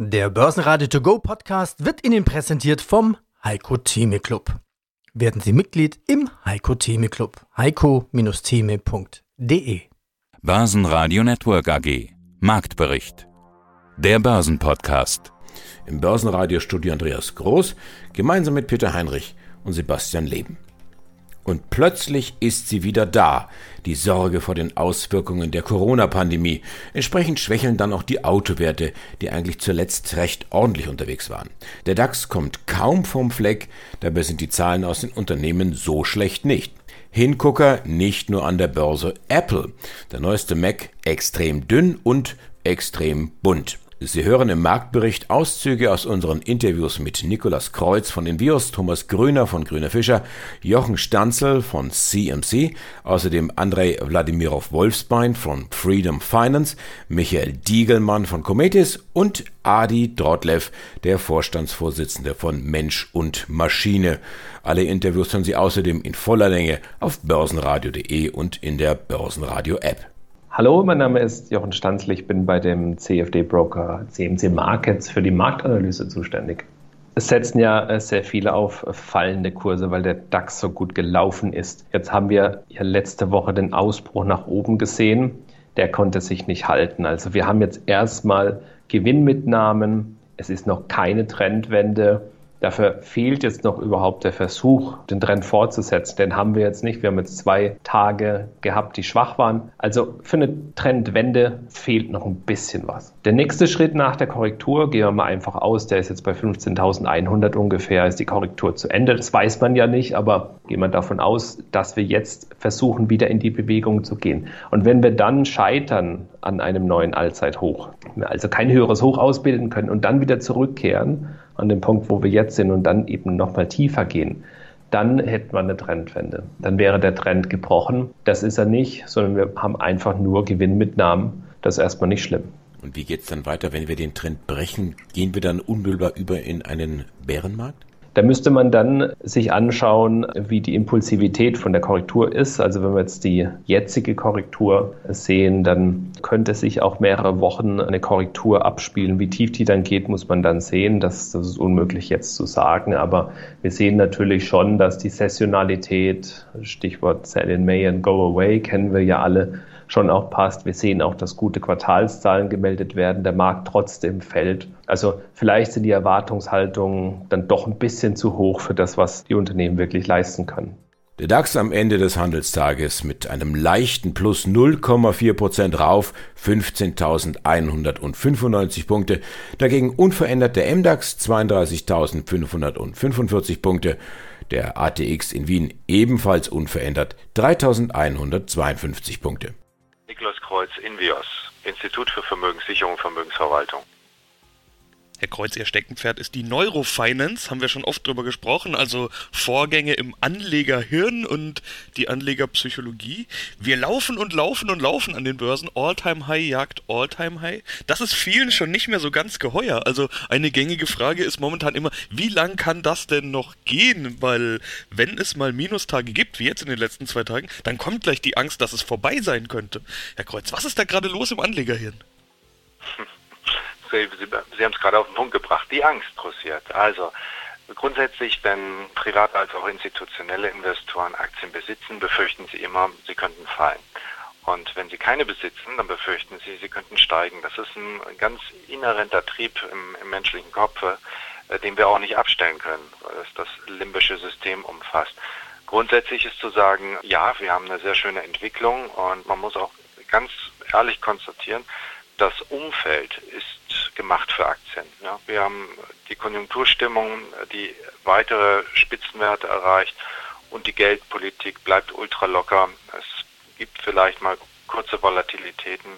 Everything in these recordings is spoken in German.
Der Börsenradio To Go Podcast wird Ihnen präsentiert vom Heiko Theme Club. Werden Sie Mitglied im Heiko Theme Club. heiko-theme.de Börsenradio Network AG Marktbericht Der Börsenpodcast Im Börsenradiostudio Andreas Groß gemeinsam mit Peter Heinrich und Sebastian Leben. Und plötzlich ist sie wieder da, die Sorge vor den Auswirkungen der Corona-Pandemie. Entsprechend schwächeln dann auch die Autowerte, die eigentlich zuletzt recht ordentlich unterwegs waren. Der DAX kommt kaum vom Fleck, dabei sind die Zahlen aus den Unternehmen so schlecht nicht. Hingucker nicht nur an der Börse Apple. Der neueste Mac extrem dünn und extrem bunt. Sie hören im Marktbericht Auszüge aus unseren Interviews mit Nikolas Kreuz von Invios, Thomas Grüner von Grüner Fischer, Jochen Stanzel von CMC, außerdem Andrei Wladimirov Wolfsbein von Freedom Finance, Michael Diegelmann von Cometis und Adi Drotlev, der Vorstandsvorsitzende von Mensch und Maschine. Alle Interviews hören Sie außerdem in voller Länge auf börsenradio.de und in der Börsenradio App. Hallo, mein Name ist Jochen Stanzl. Ich bin bei dem CFD-Broker CMC Markets für die Marktanalyse zuständig. Es setzen ja äh, sehr viele auf fallende Kurse, weil der DAX so gut gelaufen ist. Jetzt haben wir ja letzte Woche den Ausbruch nach oben gesehen. Der konnte sich nicht halten. Also wir haben jetzt erstmal Gewinnmitnahmen. Es ist noch keine Trendwende. Dafür fehlt jetzt noch überhaupt der Versuch, den Trend fortzusetzen. Den haben wir jetzt nicht. Wir haben jetzt zwei Tage gehabt, die schwach waren. Also für eine Trendwende fehlt noch ein bisschen was. Der nächste Schritt nach der Korrektur, gehen wir mal einfach aus, der ist jetzt bei 15.100 ungefähr, ist die Korrektur zu Ende. Das weiß man ja nicht, aber gehen wir davon aus, dass wir jetzt versuchen, wieder in die Bewegung zu gehen. Und wenn wir dann scheitern an einem neuen Allzeithoch, also kein höheres Hoch ausbilden können und dann wieder zurückkehren, an dem Punkt, wo wir jetzt sind und dann eben nochmal tiefer gehen, dann hätten wir eine Trendwende. Dann wäre der Trend gebrochen. Das ist er nicht, sondern wir haben einfach nur Gewinnmitnahmen. Das ist erstmal nicht schlimm. Und wie geht es dann weiter, wenn wir den Trend brechen? Gehen wir dann unmittelbar über in einen Bärenmarkt? Da müsste man dann sich anschauen, wie die Impulsivität von der Korrektur ist. Also wenn wir jetzt die jetzige Korrektur sehen, dann könnte sich auch mehrere Wochen eine Korrektur abspielen. Wie tief die dann geht, muss man dann sehen. Das, das ist unmöglich jetzt zu sagen. Aber wir sehen natürlich schon, dass die Sessionalität, Stichwort Sell in May and Go Away, kennen wir ja alle, schon auch passt. Wir sehen auch, dass gute Quartalszahlen gemeldet werden, der Markt trotzdem fällt. Also vielleicht sind die Erwartungshaltungen dann doch ein bisschen zu hoch für das, was die Unternehmen wirklich leisten können. Der DAX am Ende des Handelstages mit einem leichten Plus 0,4 Prozent rauf, 15.195 Punkte. Dagegen unverändert der MDAX 32.545 Punkte. Der ATX in Wien ebenfalls unverändert 3.152 Punkte. Niklas Kreuz, Invios, Institut für Vermögenssicherung und Vermögensverwaltung. Herr Kreuz, Ihr Steckenpferd ist die Neurofinance, haben wir schon oft drüber gesprochen, also Vorgänge im Anlegerhirn und die Anlegerpsychologie. Wir laufen und laufen und laufen an den Börsen, All-Time-High jagt All-Time-High. Das ist vielen schon nicht mehr so ganz geheuer. Also eine gängige Frage ist momentan immer, wie lang kann das denn noch gehen? Weil wenn es mal Minustage gibt, wie jetzt in den letzten zwei Tagen, dann kommt gleich die Angst, dass es vorbei sein könnte. Herr Kreuz, was ist da gerade los im Anlegerhirn? Sie, Sie, haben es gerade auf den Punkt gebracht, die Angst kursiert. Also grundsätzlich, wenn private als auch institutionelle Investoren Aktien besitzen, befürchten sie immer, sie könnten fallen. Und wenn sie keine besitzen, dann befürchten sie, sie könnten steigen. Das ist ein ganz inhärenter Trieb im, im menschlichen Kopf, äh, den wir auch nicht abstellen können, weil es das limbische System umfasst. Grundsätzlich ist zu sagen, ja, wir haben eine sehr schöne Entwicklung und man muss auch ganz ehrlich konstatieren, das Umfeld ist gemacht für Aktien. Ja, wir haben die Konjunkturstimmung, die weitere Spitzenwerte erreicht und die Geldpolitik bleibt ultra locker. Es gibt vielleicht mal kurze Volatilitäten.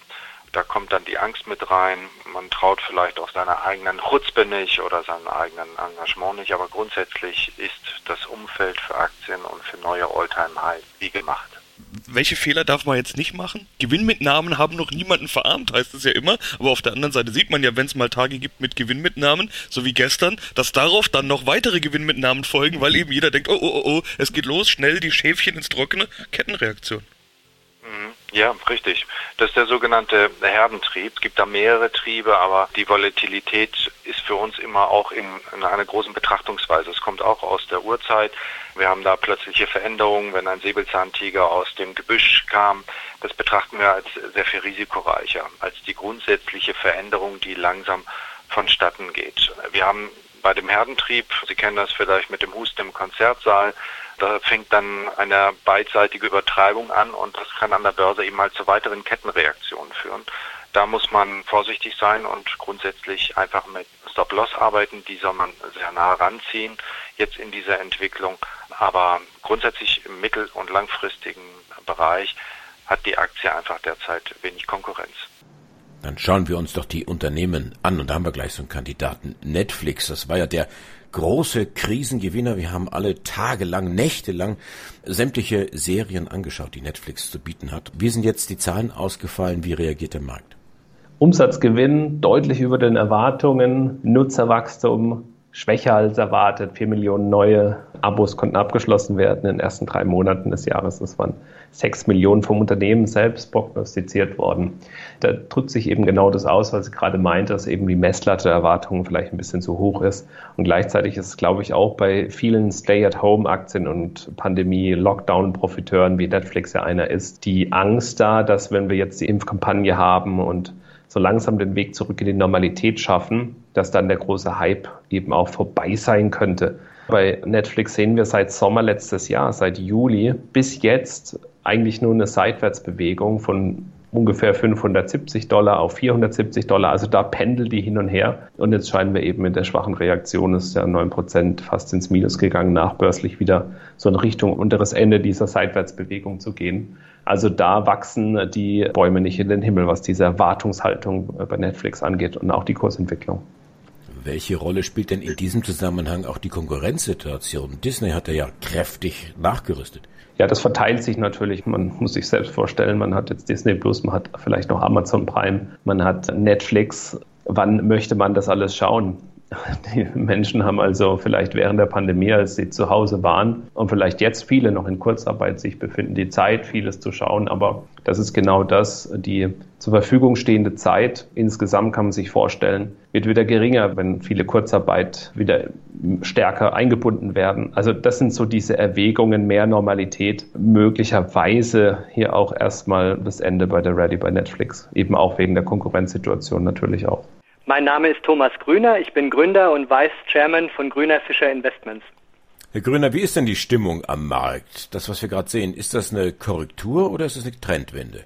Da kommt dann die Angst mit rein. Man traut vielleicht auch seiner eigenen Chutzpe nicht oder seinem eigenen Engagement nicht. Aber grundsätzlich ist das Umfeld für Aktien und für neue Alltime-High wie gemacht welche Fehler darf man jetzt nicht machen? Gewinnmitnahmen haben noch niemanden verarmt, heißt es ja immer. Aber auf der anderen Seite sieht man ja, wenn es mal Tage gibt mit Gewinnmitnahmen, so wie gestern, dass darauf dann noch weitere Gewinnmitnahmen folgen, weil eben jeder denkt, oh, oh, oh, oh, es geht los, schnell die Schäfchen ins Trockene. Kettenreaktion. Ja, richtig. Das ist der sogenannte Herdentrieb. Es gibt da mehrere Triebe, aber die Volatilität ist für uns immer auch in, in einer großen Betrachtungsweise. Es kommt auch aus der Urzeit. Wir haben da plötzliche Veränderungen, wenn ein Säbelzahntiger aus dem Gebüsch kam. Das betrachten wir als sehr viel risikoreicher, als die grundsätzliche Veränderung, die langsam vonstatten geht. Wir haben bei dem Herdentrieb, Sie kennen das vielleicht mit dem Husten im Konzertsaal, da fängt dann eine beidseitige Übertreibung an und das kann an der Börse eben halt zu weiteren Kettenreaktionen führen. Da muss man vorsichtig sein und grundsätzlich einfach mit Stop-Loss arbeiten. Die soll man sehr nah ranziehen jetzt in dieser Entwicklung. Aber grundsätzlich im mittel- und langfristigen Bereich hat die Aktie einfach derzeit wenig Konkurrenz. Dann schauen wir uns doch die Unternehmen an und da haben wir gleich so einen Kandidaten. Netflix, das war ja der große Krisengewinner. Wir haben alle tagelang, nächtelang sämtliche Serien angeschaut, die Netflix zu bieten hat. Wie sind jetzt die Zahlen ausgefallen? Wie reagiert der Markt? Umsatzgewinn deutlich über den Erwartungen, Nutzerwachstum schwächer als erwartet. Vier Millionen neue Abos konnten abgeschlossen werden in den ersten drei Monaten des Jahres. Das waren sechs Millionen vom Unternehmen selbst prognostiziert worden. Da drückt sich eben genau das aus, was ich gerade meinte, dass eben die Messlatte der Erwartungen vielleicht ein bisschen zu hoch ist. Und gleichzeitig ist es, glaube ich, auch bei vielen Stay-at-Home-Aktien und Pandemie-Lockdown-Profiteuren, wie Netflix ja einer ist, die Angst da, dass wenn wir jetzt die Impfkampagne haben und so langsam den Weg zurück in die Normalität schaffen, dass dann der große Hype eben auch vorbei sein könnte. Bei Netflix sehen wir seit Sommer letztes Jahr, seit Juli bis jetzt eigentlich nur eine Seitwärtsbewegung von ungefähr 570 Dollar auf 470 Dollar. Also da pendelt die hin und her. Und jetzt scheinen wir eben mit der schwachen Reaktion, ist ja 9 Prozent fast ins Minus gegangen, nachbörslich wieder so in Richtung unteres Ende dieser Seitwärtsbewegung zu gehen. Also da wachsen die Bäume nicht in den Himmel, was diese Erwartungshaltung bei Netflix angeht und auch die Kursentwicklung. Welche Rolle spielt denn in diesem Zusammenhang auch die Konkurrenzsituation? Disney hat ja kräftig nachgerüstet. Ja, das verteilt sich natürlich. Man muss sich selbst vorstellen, man hat jetzt Disney Plus, man hat vielleicht noch Amazon Prime, man hat Netflix. Wann möchte man das alles schauen? Die Menschen haben also vielleicht während der Pandemie, als sie zu Hause waren und vielleicht jetzt viele noch in Kurzarbeit sich befinden, die Zeit, vieles zu schauen. Aber das ist genau das, die zur Verfügung stehende Zeit. Insgesamt kann man sich vorstellen, wird wieder geringer, wenn viele Kurzarbeit wieder stärker eingebunden werden. Also das sind so diese Erwägungen, mehr Normalität, möglicherweise hier auch erstmal das Ende bei der Ready bei Netflix, eben auch wegen der Konkurrenzsituation natürlich auch. Mein Name ist Thomas Grüner, ich bin Gründer und Vice Chairman von Grüner Fischer Investments. Herr Grüner, wie ist denn die Stimmung am Markt? Das, was wir gerade sehen, ist das eine Korrektur oder ist es eine Trendwende?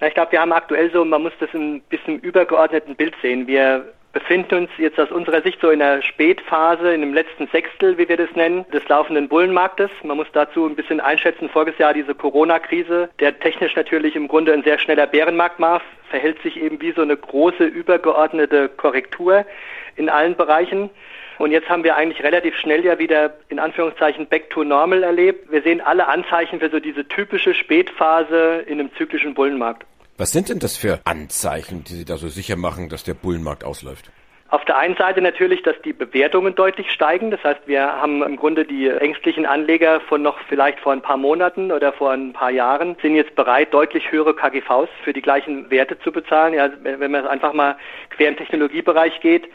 Na, ich glaube, wir haben aktuell so, man muss das ein bisschen übergeordneten Bild sehen. Wir befinden uns jetzt aus unserer Sicht so in der Spätphase, in dem letzten Sechstel, wie wir das nennen, des laufenden Bullenmarktes. Man muss dazu ein bisschen einschätzen, voriges Jahr diese Corona-Krise, der technisch natürlich im Grunde ein sehr schneller Bärenmarkt war, verhält sich eben wie so eine große übergeordnete Korrektur in allen Bereichen. Und jetzt haben wir eigentlich relativ schnell ja wieder in Anführungszeichen back to normal erlebt. Wir sehen alle Anzeichen für so diese typische Spätphase in einem zyklischen Bullenmarkt. Was sind denn das für Anzeichen, die Sie da so sicher machen, dass der Bullenmarkt ausläuft? Auf der einen Seite natürlich, dass die Bewertungen deutlich steigen. Das heißt, wir haben im Grunde die ängstlichen Anleger von noch vielleicht vor ein paar Monaten oder vor ein paar Jahren sind jetzt bereit, deutlich höhere KGVs für die gleichen Werte zu bezahlen. Ja, wenn man einfach mal quer im Technologiebereich geht,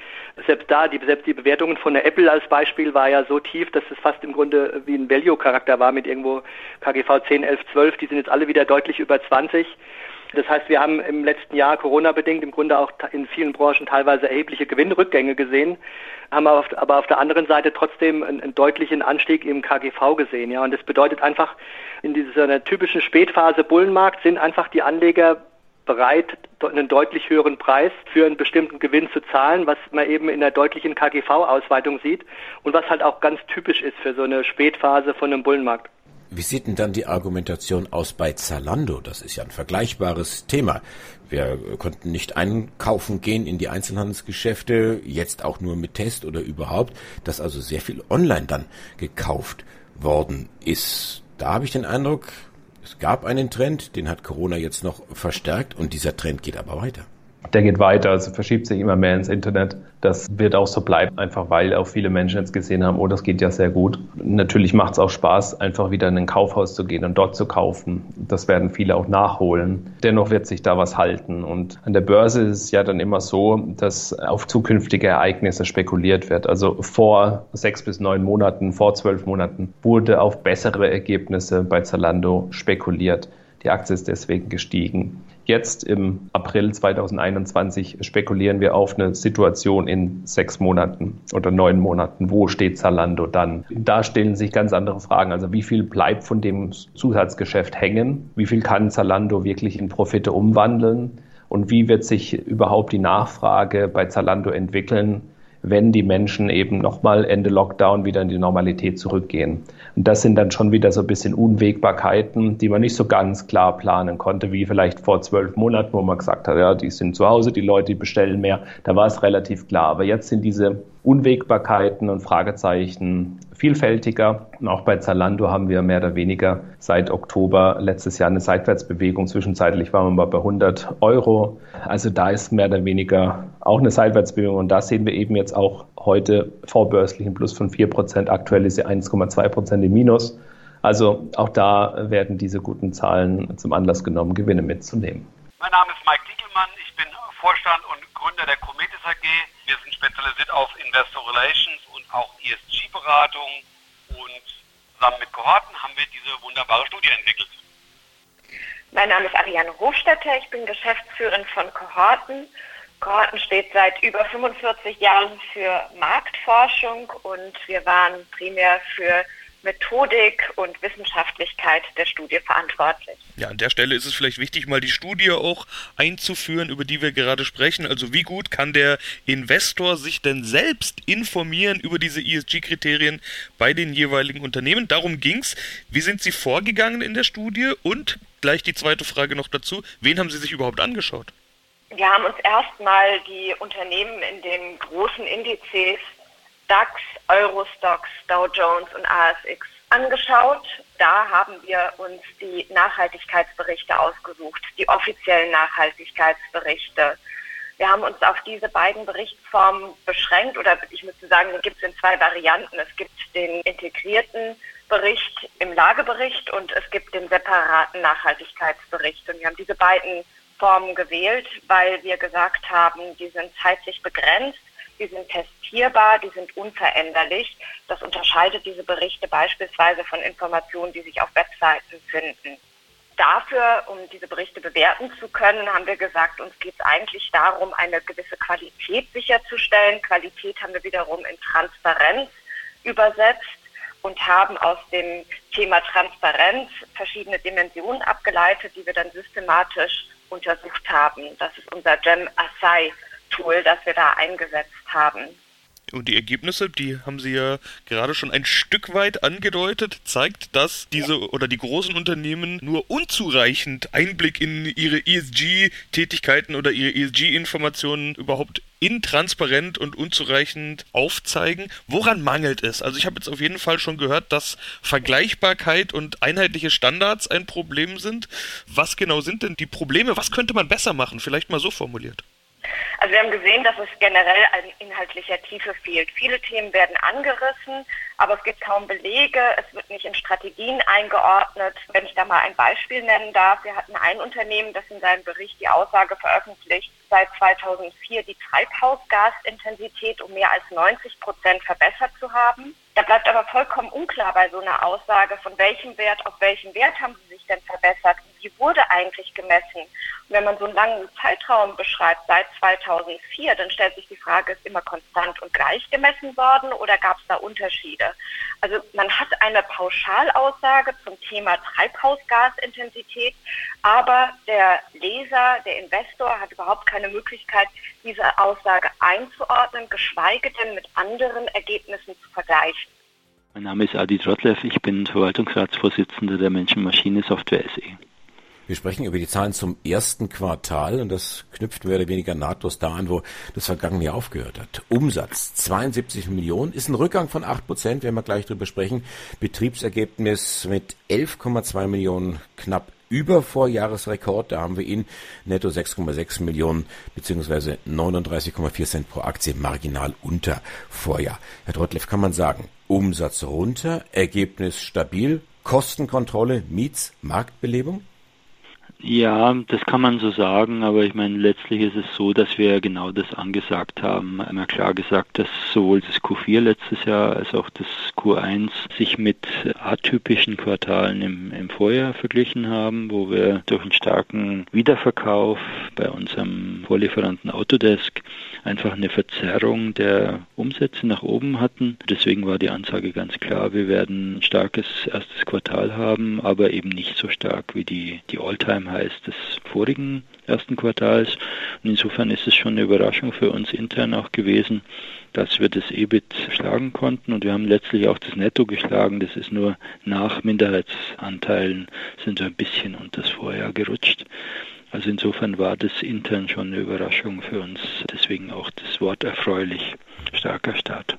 selbst da, die, selbst die Bewertungen von der Apple als Beispiel war ja so tief, dass es fast im Grunde wie ein Value-Charakter war mit irgendwo KGV 10, 11, 12. Die sind jetzt alle wieder deutlich über 20. Das heißt, wir haben im letzten Jahr Corona-bedingt im Grunde auch in vielen Branchen teilweise erhebliche Gewinnrückgänge gesehen, haben aber auf, aber auf der anderen Seite trotzdem einen, einen, deutlichen Anstieg im KGV gesehen. Ja, und das bedeutet einfach, in dieser typischen Spätphase Bullenmarkt sind einfach die Anleger bereit, einen deutlich höheren Preis für einen bestimmten Gewinn zu zahlen, was man eben in der deutlichen KGV-Ausweitung sieht und was halt auch ganz typisch ist für so eine Spätphase von einem Bullenmarkt. Wie sieht denn dann die Argumentation aus bei Zalando? Das ist ja ein vergleichbares Thema. Wir konnten nicht einkaufen gehen in die Einzelhandelsgeschäfte, jetzt auch nur mit Test oder überhaupt, dass also sehr viel online dann gekauft worden ist. Da habe ich den Eindruck, es gab einen Trend, den hat Corona jetzt noch verstärkt und dieser Trend geht aber weiter. Der geht weiter, also verschiebt sich immer mehr ins Internet. Das wird auch so bleiben, einfach weil auch viele Menschen jetzt gesehen haben, oh, das geht ja sehr gut. Natürlich macht es auch Spaß, einfach wieder in ein Kaufhaus zu gehen und dort zu kaufen. Das werden viele auch nachholen. Dennoch wird sich da was halten. Und an der Börse ist es ja dann immer so, dass auf zukünftige Ereignisse spekuliert wird. Also vor sechs bis neun Monaten, vor zwölf Monaten wurde auf bessere Ergebnisse bei Zalando spekuliert. Die Aktie ist deswegen gestiegen. Jetzt im April 2021 spekulieren wir auf eine Situation in sechs Monaten oder neun Monaten. Wo steht Zalando dann? Da stellen sich ganz andere Fragen. Also wie viel bleibt von dem Zusatzgeschäft hängen? Wie viel kann Zalando wirklich in Profite umwandeln? Und wie wird sich überhaupt die Nachfrage bei Zalando entwickeln? Wenn die Menschen eben nochmal Ende Lockdown wieder in die Normalität zurückgehen. Und das sind dann schon wieder so ein bisschen Unwägbarkeiten, die man nicht so ganz klar planen konnte, wie vielleicht vor zwölf Monaten, wo man gesagt hat, ja, die sind zu Hause, die Leute, bestellen mehr. Da war es relativ klar. Aber jetzt sind diese Unwägbarkeiten und Fragezeichen vielfältiger. Und auch bei Zalando haben wir mehr oder weniger seit Oktober letztes Jahr eine Seitwärtsbewegung. Zwischenzeitlich waren wir mal bei 100 Euro. Also da ist mehr oder weniger auch eine Seitwärtsbewegung. Und da sehen wir eben jetzt auch heute vorbörslichen Plus von 4 Prozent. Aktuell ist sie 1,2 Prozent im Minus. Also auch da werden diese guten Zahlen zum Anlass genommen, Gewinne mitzunehmen. Mein Name ist Mike Diekelmann. Ich bin Vorstand und Gründer der Cometis AG. Wir sind spezialisiert auf Investor Relations und auch ESG-Beratung. Und zusammen mit Kohorten haben wir diese wunderbare Studie entwickelt. Mein Name ist Ariane Hofstetter. Ich bin Geschäftsführerin von Kohorten. Kohorten steht seit über 45 Jahren für Marktforschung und wir waren primär für Methodik und Wissenschaftlichkeit der Studie verantwortlich. Ja, an der Stelle ist es vielleicht wichtig, mal die Studie auch einzuführen, über die wir gerade sprechen. Also wie gut kann der Investor sich denn selbst informieren über diese ESG-Kriterien bei den jeweiligen Unternehmen? Darum ging's. Wie sind Sie vorgegangen in der Studie? Und gleich die zweite Frage noch dazu. Wen haben Sie sich überhaupt angeschaut? Wir haben uns erstmal die Unternehmen in den großen Indizes DAX, Eurostox, Dow Jones und ASX angeschaut. Da haben wir uns die Nachhaltigkeitsberichte ausgesucht, die offiziellen Nachhaltigkeitsberichte. Wir haben uns auf diese beiden Berichtsformen beschränkt oder ich müsste sagen, die gibt es in zwei Varianten. Es gibt den integrierten Bericht im Lagebericht und es gibt den separaten Nachhaltigkeitsbericht. Und wir haben diese beiden Formen gewählt, weil wir gesagt haben, die sind zeitlich begrenzt die sind testierbar, die sind unveränderlich. Das unterscheidet diese Berichte beispielsweise von Informationen, die sich auf Webseiten finden. Dafür, um diese Berichte bewerten zu können, haben wir gesagt, uns geht es eigentlich darum, eine gewisse Qualität sicherzustellen. Qualität haben wir wiederum in Transparenz übersetzt und haben aus dem Thema Transparenz verschiedene Dimensionen abgeleitet, die wir dann systematisch untersucht haben. Das ist unser GEM Assai Tool, das wir da eingesetzt haben. Und die Ergebnisse, die haben Sie ja gerade schon ein Stück weit angedeutet, zeigt, dass diese oder die großen Unternehmen nur unzureichend Einblick in ihre ESG-Tätigkeiten oder ihre ESG-Informationen überhaupt intransparent und unzureichend aufzeigen. Woran mangelt es? Also ich habe jetzt auf jeden Fall schon gehört, dass Vergleichbarkeit und einheitliche Standards ein Problem sind. Was genau sind denn die Probleme? Was könnte man besser machen? Vielleicht mal so formuliert. Also wir haben gesehen, dass es generell an inhaltlicher Tiefe fehlt. Viele Themen werden angerissen, aber es gibt kaum Belege, es wird nicht in Strategien eingeordnet. Wenn ich da mal ein Beispiel nennen darf, wir hatten ein Unternehmen, das in seinem Bericht die Aussage veröffentlicht, seit 2004 die Treibhausgasintensität um mehr als 90 Prozent verbessert zu haben. Da bleibt aber vollkommen unklar bei so einer Aussage, von welchem Wert auf welchen Wert haben sie sich denn verbessert wie wurde eigentlich gemessen? Und wenn man so einen langen Zeitraum beschreibt, seit 2004, dann stellt sich die Frage, ist immer konstant und gleich gemessen worden oder gab es da Unterschiede? Also man hat eine Pauschalaussage zum Thema Treibhausgasintensität, aber der Leser, der Investor hat überhaupt keine Möglichkeit, diese Aussage einzuordnen, geschweige denn mit anderen Ergebnissen zu vergleichen. Mein Name ist Adi Trotlev, ich bin Verwaltungsratsvorsitzender der Menschen-Maschine-Software SE. Wir sprechen über die Zahlen zum ersten Quartal und das knüpft mehr oder weniger nahtlos da an, wo das vergangene Jahr aufgehört hat. Umsatz 72 Millionen ist ein Rückgang von 8 Prozent, werden wir gleich drüber sprechen. Betriebsergebnis mit 11,2 Millionen knapp über Vorjahresrekord. Da haben wir ihn netto 6,6 Millionen beziehungsweise 39,4 Cent pro Aktie marginal unter Vorjahr. Herr Trottleff, kann man sagen, Umsatz runter, Ergebnis stabil, Kostenkontrolle, Miets, Marktbelebung? Ja, das kann man so sagen, aber ich meine, letztlich ist es so, dass wir genau das angesagt haben. Einmal klar gesagt, dass sowohl das Q4 letztes Jahr als auch das Q1 sich mit atypischen Quartalen im, im Vorjahr verglichen haben, wo wir durch einen starken Wiederverkauf bei unserem Vorlieferanten Autodesk einfach eine Verzerrung der Umsätze nach oben hatten. Deswegen war die Ansage ganz klar, wir werden ein starkes erstes Quartal haben, aber eben nicht so stark wie die, die All-Time-Highs des vorigen ersten Quartals. Und insofern ist es schon eine Überraschung für uns intern auch gewesen, dass wir das EBIT schlagen konnten und wir haben letztlich auch das Netto geschlagen. Das ist nur nach Minderheitsanteilen sind wir ein bisschen unter das Vorjahr gerutscht. Also insofern war das intern schon eine Überraschung für uns. Deswegen auch das Wort erfreulich. Starker Start.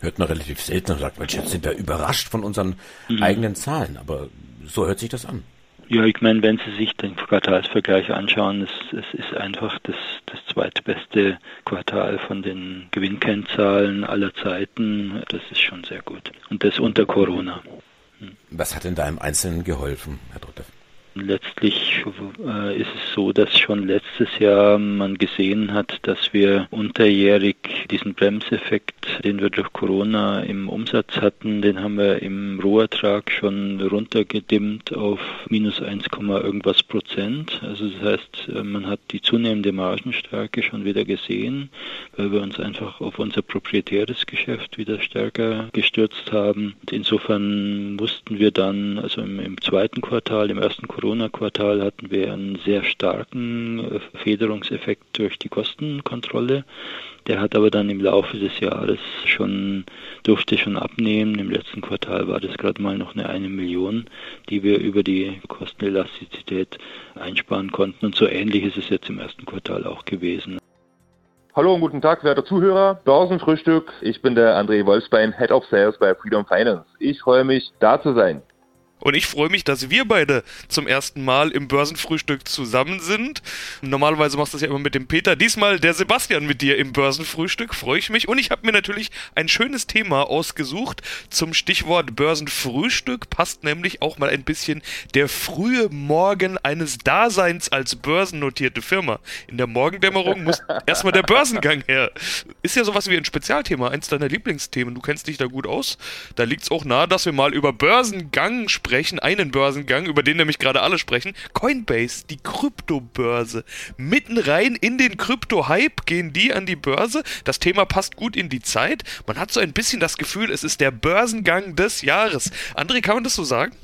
Hört man relativ selten und sagt, Mensch, jetzt sind wir überrascht von unseren mhm. eigenen Zahlen. Aber so hört sich das an. Ja, ich meine, wenn Sie sich den Quartalsvergleich anschauen, es, es ist einfach das, das zweitbeste Quartal von den Gewinnkennzahlen aller Zeiten. Das ist schon sehr gut. Und das unter Corona. Hm. Was hat denn da im Einzelnen geholfen, Herr Trottev? Letztlich äh, ist es so, dass schon letztes Jahr man gesehen hat, dass wir unterjährig diesen Bremseffekt, den wir durch Corona im Umsatz hatten, den haben wir im Rohertrag schon runtergedimmt auf minus 1, irgendwas Prozent. Also das heißt, äh, man hat die zunehmende Margenstärke schon wieder gesehen, weil wir uns einfach auf unser proprietäres Geschäft wieder stärker gestürzt haben. Und insofern mussten wir dann, also im, im zweiten Quartal, im ersten Quartal, Corona-Quartal hatten wir einen sehr starken äh, Federungseffekt durch die Kostenkontrolle. Der hat aber dann im Laufe des Jahres schon, durfte schon abnehmen. Im letzten Quartal war das gerade mal noch eine eine Million, die wir über die Kostenelastizität einsparen konnten. Und so ähnlich ist es jetzt im ersten Quartal auch gewesen. Hallo und guten Tag, werte Zuhörer. Börsenfrühstück. Ich bin der André Wolfsbein, Head of Sales bei Freedom Finance. Ich freue mich, da zu sein. Und ich freue mich, dass wir beide zum ersten Mal im Börsenfrühstück zusammen sind. Normalerweise machst du das ja immer mit dem Peter. Diesmal der Sebastian mit dir im Börsenfrühstück. Freue ich mich. Und ich habe mir natürlich ein schönes Thema ausgesucht zum Stichwort Börsenfrühstück. Passt nämlich auch mal ein bisschen der frühe Morgen eines Daseins als börsennotierte Firma. In der Morgendämmerung muss erstmal der Börsengang her. Ist ja sowas wie ein Spezialthema, eins deiner Lieblingsthemen. Du kennst dich da gut aus. Da liegt es auch nahe, dass wir mal über Börsengang sprechen sprechen, einen Börsengang, über den nämlich gerade alle sprechen. Coinbase, die Kryptobörse. Mitten rein in den Krypto-Hype gehen die an die Börse. Das Thema passt gut in die Zeit. Man hat so ein bisschen das Gefühl, es ist der Börsengang des Jahres. André, kann man das so sagen?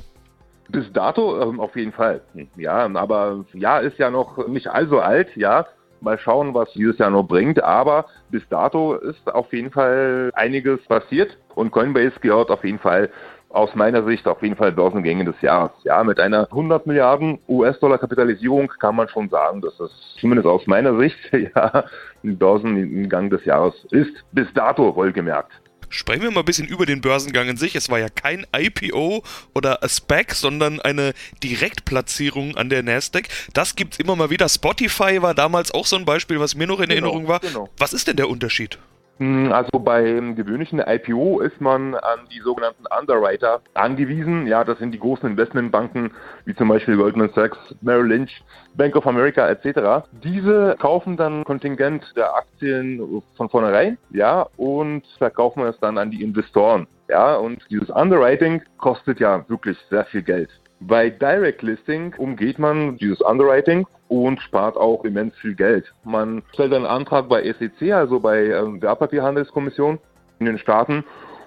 Bis dato ähm, auf jeden Fall. Ja, aber ja, ist ja noch nicht allzu alt, ja. Mal schauen, was dieses Jahr noch bringt. Aber bis dato ist auf jeden Fall einiges passiert und Coinbase gehört auf jeden Fall aus meiner Sicht auf jeden Fall Börsengänge des Jahres. Ja, mit einer 100 Milliarden US-Dollar Kapitalisierung kann man schon sagen, dass das zumindest aus meiner Sicht ja ein Börsengang des Jahres ist. Bis dato wohlgemerkt. Sprechen wir mal ein bisschen über den Börsengang in sich. Es war ja kein IPO oder a SPAC, sondern eine Direktplatzierung an der Nasdaq. Das gibt es immer mal wieder. Spotify war damals auch so ein Beispiel, was mir noch in genau, Erinnerung war. Genau. Was ist denn der Unterschied? Hm, also beim gewöhnlichen IPO ist man an die sogenannten Underwriter angewiesen. Ja, das sind die großen Investmentbanken wie zum Beispiel Goldman Sachs, Merrill Lynch, Bank of America etc. Diese kaufen dann Kontingent der Aktien von vornherein, ja, und verkaufen es dann an die Investoren. Ja, und dieses Underwriting kostet ja wirklich sehr viel Geld. Bei Direct Listing umgeht man dieses Underwriting und spart auch immens viel Geld. Man stellt einen Antrag bei SEC, also bei ähm, Wertpapierhandelskommission in den Staaten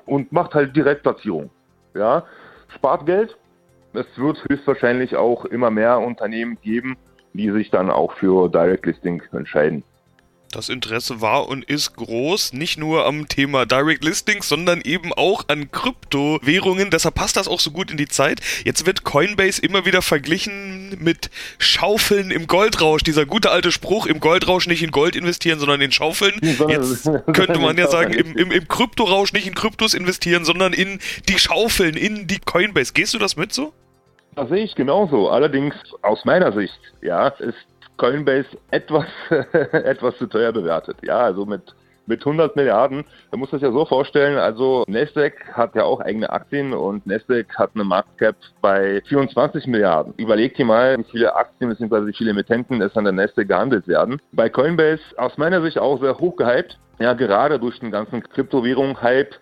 und macht halt Direktplatzierung. Ja, spart Geld. Es wird höchstwahrscheinlich auch immer mehr Unternehmen geben, die sich dann auch für Direct Listing entscheiden. Das Interesse war und ist groß, nicht nur am Thema Direct Listings, sondern eben auch an Kryptowährungen. Deshalb passt das auch so gut in die Zeit. Jetzt wird Coinbase immer wieder verglichen mit Schaufeln im Goldrausch. Dieser gute alte Spruch, im Goldrausch nicht in Gold investieren, sondern in Schaufeln. Jetzt könnte man ja sagen, im, im, im Kryptorausch nicht in Kryptos investieren, sondern in die Schaufeln, in die Coinbase. Gehst du das mit so? Das sehe ich genauso. Allerdings aus meiner Sicht, ja, ist Coinbase etwas, etwas zu teuer bewertet. Ja, also mit mit 100 Milliarden. Da muss das ja so vorstellen, also Nasdaq hat ja auch eigene Aktien und Nasdaq hat eine Marktcap bei 24 Milliarden. Überlegt ihr mal, wie viele Aktien bzw. wie viele Emittenten es an der Nasdaq gehandelt werden. Bei Coinbase aus meiner Sicht auch sehr hoch gehypt. Ja, gerade durch den ganzen Kryptowährung-Hype.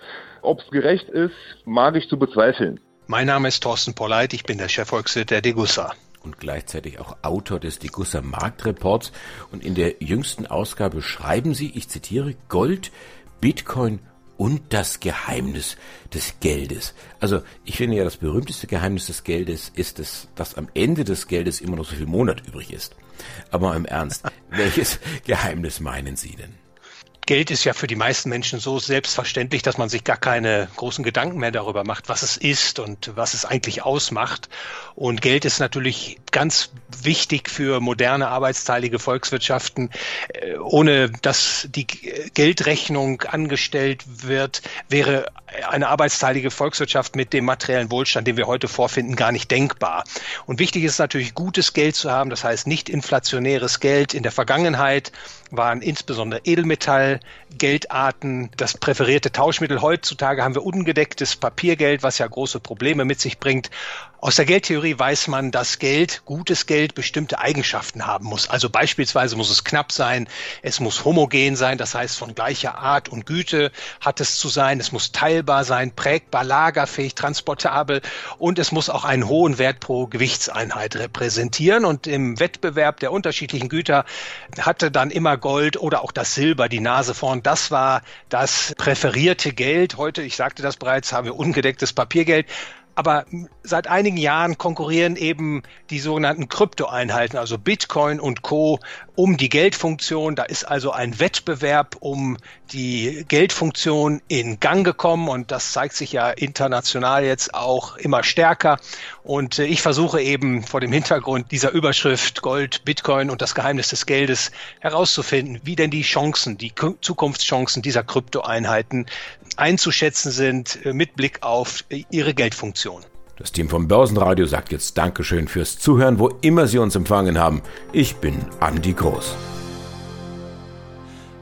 Ob es gerecht ist, mag ich zu bezweifeln. Mein Name ist Thorsten Polleit, ich bin der Chefvolkswirt der Degussa und gleichzeitig auch Autor des Degussa Marktreports. Und in der jüngsten Ausgabe schreiben Sie, ich zitiere, Gold, Bitcoin und das Geheimnis des Geldes. Also ich finde ja, das berühmteste Geheimnis des Geldes ist es, dass am Ende des Geldes immer noch so viel Monat übrig ist. Aber im Ernst, welches Geheimnis meinen Sie denn? Geld ist ja für die meisten Menschen so selbstverständlich, dass man sich gar keine großen Gedanken mehr darüber macht, was es ist und was es eigentlich ausmacht. Und Geld ist natürlich ganz wichtig für moderne arbeitsteilige Volkswirtschaften. Äh, ohne dass die Geldrechnung angestellt wird, wäre eine arbeitsteilige Volkswirtschaft mit dem materiellen Wohlstand, den wir heute vorfinden, gar nicht denkbar. Und wichtig ist natürlich, gutes Geld zu haben, das heißt nicht inflationäres Geld. In der Vergangenheit waren insbesondere Edelmetall, Geldarten das präferierte Tauschmittel. Heutzutage haben wir ungedecktes Papiergeld, was ja große Probleme mit sich bringt. Aus der Geldtheorie weiß man, dass Geld, gutes Geld, bestimmte Eigenschaften haben muss. Also beispielsweise muss es knapp sein, es muss homogen sein, das heißt von gleicher Art und Güte hat es zu sein, es muss teilbar sein, prägbar, lagerfähig, transportabel und es muss auch einen hohen Wert pro Gewichtseinheit repräsentieren. Und im Wettbewerb der unterschiedlichen Güter hatte dann immer Gold oder auch das Silber die Nase vorn. Das war das präferierte Geld. Heute, ich sagte das bereits, haben wir ungedecktes Papiergeld. Aber seit einigen Jahren konkurrieren eben die sogenannten Kryptoeinheiten, also Bitcoin und Co. um die Geldfunktion. Da ist also ein Wettbewerb um die Geldfunktion in Gang gekommen und das zeigt sich ja international jetzt auch immer stärker. Und äh, ich versuche eben vor dem Hintergrund dieser Überschrift Gold, Bitcoin und das Geheimnis des Geldes herauszufinden, wie denn die Chancen, die Zukunftschancen dieser Kryptoeinheiten einzuschätzen sind äh, mit Blick auf ihre Geldfunktion. Das Team vom Börsenradio sagt jetzt Dankeschön fürs Zuhören, wo immer Sie uns empfangen haben. Ich bin Andi Groß.